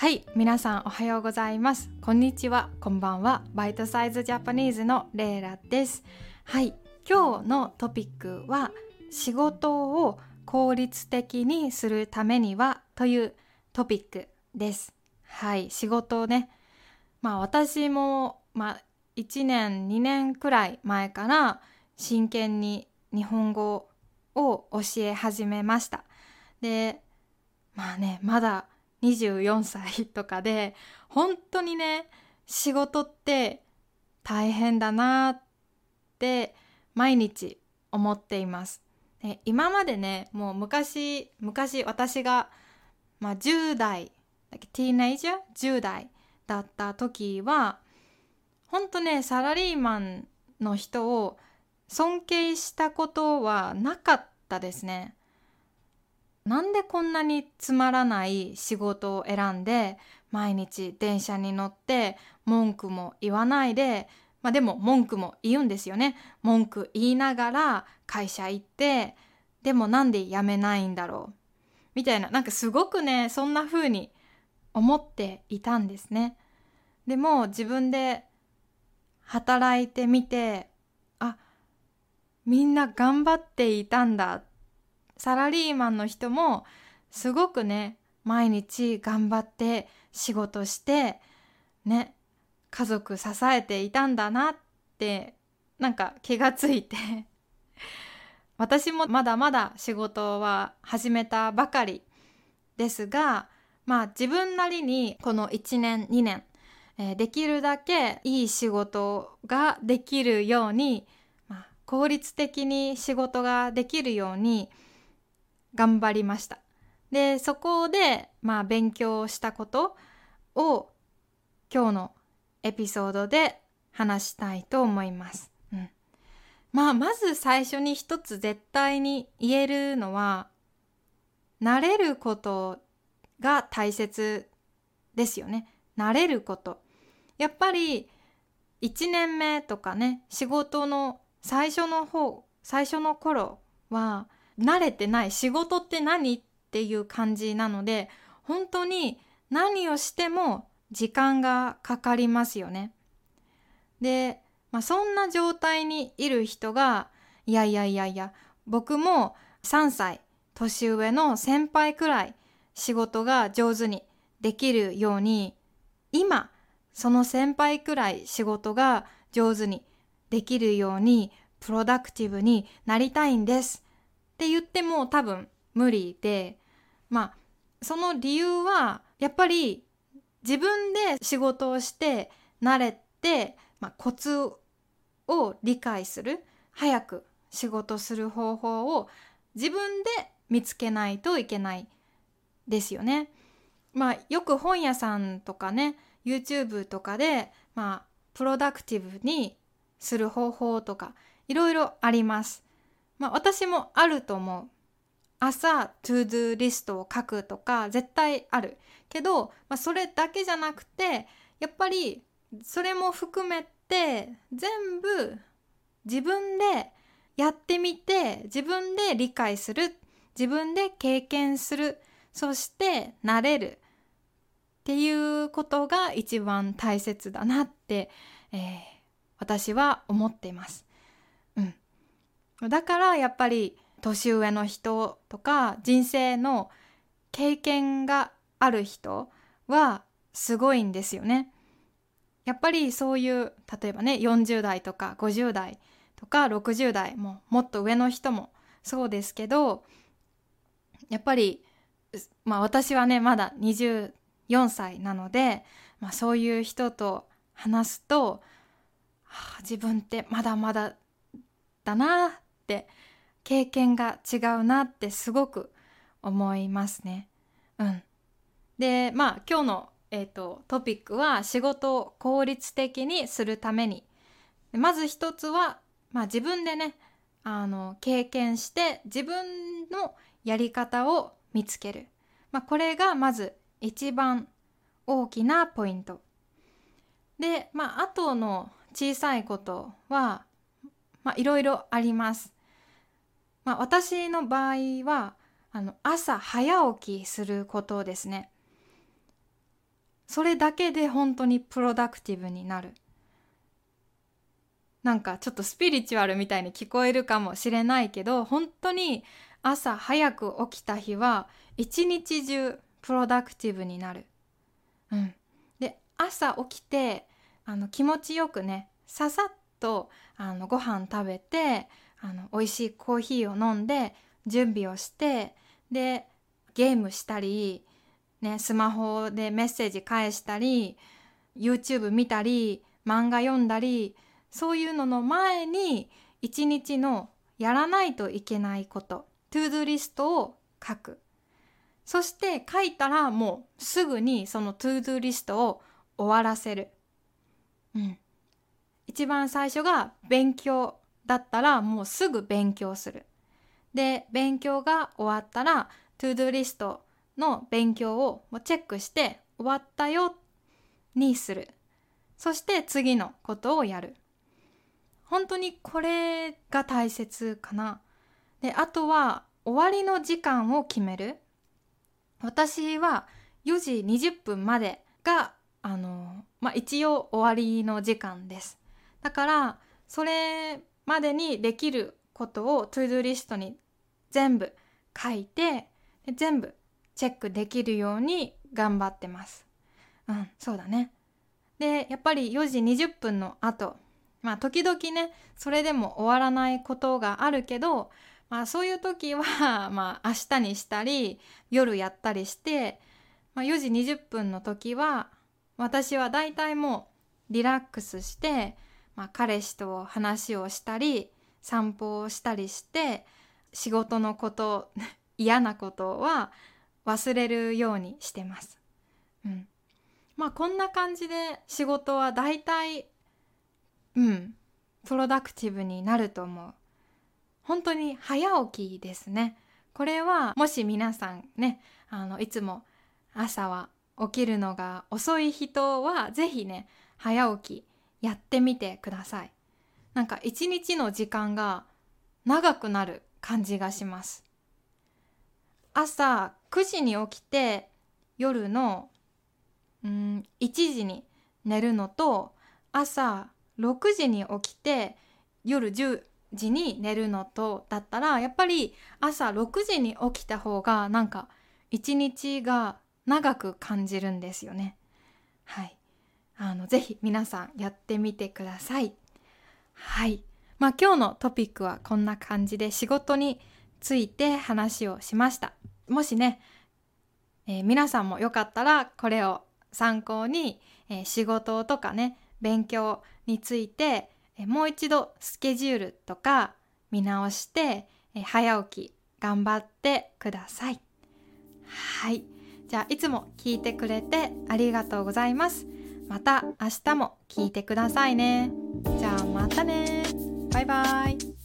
はい皆さんおはようございます。こんにちはこんばんは。バイトサイズジャパニーズのレイラです。はい今日のトピックは仕事を効率的にするためにはというトピックです。はい仕事をねまあ私もまあ1年2年くらい前から真剣に日本語を教え始めました。でまあねまだ24歳とかで本当にね仕事って大変だなって毎日思っています。今までねもう昔昔私が、まあ、10代ティーネイジャー？10代だった時は本当ねサラリーマンの人を尊敬したことはなかったですね。なんでこんなにつまらない仕事を選んで毎日電車に乗って文句も言わないでまあでも文句も言うんですよね。文句言いながら会社行ってでもなんで辞めないんだろうみたいな。なんかすごくねそんな風に思っていたんですね。でも自分で働いてみてあみんな頑張っていたんだサラリーマンの人もすごくね毎日頑張って仕事してね家族支えていたんだなってなんか気がついて 私もまだまだ仕事は始めたばかりですがまあ自分なりにこの1年2年、えー、できるだけいい仕事ができるように、まあ、効率的に仕事ができるように頑張りました。でそこでまあ勉強したことを今日のエピソードで話したいと思います。うん、まあまず最初に一つ絶対に言えるのは慣れることが大切ですよね。慣れること。やっぱり1年目とかね仕事の最初の方最初の頃は慣れてない仕事って何っていう感じなので本当に何をしても時間がかかりますよね。で、まあ、そんな状態にいる人がいやいやいやいや僕も3歳年上の先輩くらい仕事が上手にできるように今その先輩くらい仕事が上手にできるようにプロダクティブになりたいんですって言っても多分無理でまあその理由はやっぱり自分で仕事をして慣れて、まあ、コツを理解する早く仕事する方法を自分で見つけないといけないですよね。まあよく本屋さんとかね YouTube とかでまあ productive にする方法とかいろいろあります。まあ私もあると思う。朝、 to do list を書くとか絶対ある。けど、まあ、それだけじゃなくて、やっぱりそれも含めて全部自分でやってみて、自分で理解する、自分で経験する、そして慣れるっていうことが一番大切だなって、えー、私は思っています。だからやっぱり年上の人とか人生の経験がある人はすごいんですよね。やっぱりそういう例えばね40代とか50代とか60代ももっと上の人もそうですけどやっぱりまあ私はねまだ24歳なので、まあ、そういう人と話すと、はあ、自分ってまだまだだなって経験が違うなってすごく思いますね。うん、でまあ今日の、えーと、トピックは仕事を効率的にするために。まず一つは、まあ、自分でねあの経験して自分のやり方を見つける、まあ、これがまず一番大きなポイント。でまああとの小さいことはまあいろいろあります。まあ、私の場合はあの朝早起きすることですね。それだけで本当にプロダクティブになるなんかちょっとスピリチュアルみたいに聞こえるかもしれないけど本当に朝早く起きた日は一日中プロダクティブになる。うん、で朝起きてあの気持ちよくねささっとあのご飯食べてあの美味しいコーヒーを飲んで準備をしてでゲームしたり、ね、スマホでメッセージ返したり YouTube 見たり漫画読んだりそういうのの前に一日のやらないといけないこと to do list を書く。そして書いたらもうすぐにその to do list を終わらせる、うん、一番最初が勉強だったらもうすぐ勉強するで勉強が終わったらトゥードゥリストの勉強をチェックして終わったよにするそして次のことをやる本当にこれが大切かな。であとは終わりの時間を決める。私は4時20分までがあの、まあ、一応終わりの時間です。だからそれまでにできることをトゥードゥリストに全部書いて全部チェックできるように頑張ってます。うん、そうだね。で、やっぱり4時20分の後まあ時々ねそれでも終わらないことがあるけど、まあ、そういう時は まあ明日にしたり夜やったりして、まあ、4時20分の時は私はだいたいもうリラックスして、まあ、彼氏と話をしたり散歩をしたりして仕事のこと 嫌なことは忘れるようにしてます。うん、まあこんな感じで仕事はだいたいうんプロダクティブになると思う。本当に早起きですね。これはもし皆さんねあのいつも朝は起きるのが遅い人は是非ね早起きやってみてくださいなんか一日の時間が長くなる感じがします朝9時に起きて夜のうん1時に寝るのと朝6時に起きて夜10時に寝るのとだったらやっぱり朝6時に起きた方がなんか一日が長く感じるんですよね。ぜひ皆さんやってみてください。はい。まあ今日のトピックはこんな感じで仕事について話をしました。もしね、えー、皆さんもよかったらこれを参考に、えー、仕事とかね、勉強についてえもう一度スケジュールとか見直してえ早起き頑張ってください。はい。じゃあいつも聞いてくれてありがとうございます。また明日も聞いてくださいね。じゃあまたね。バイバイ。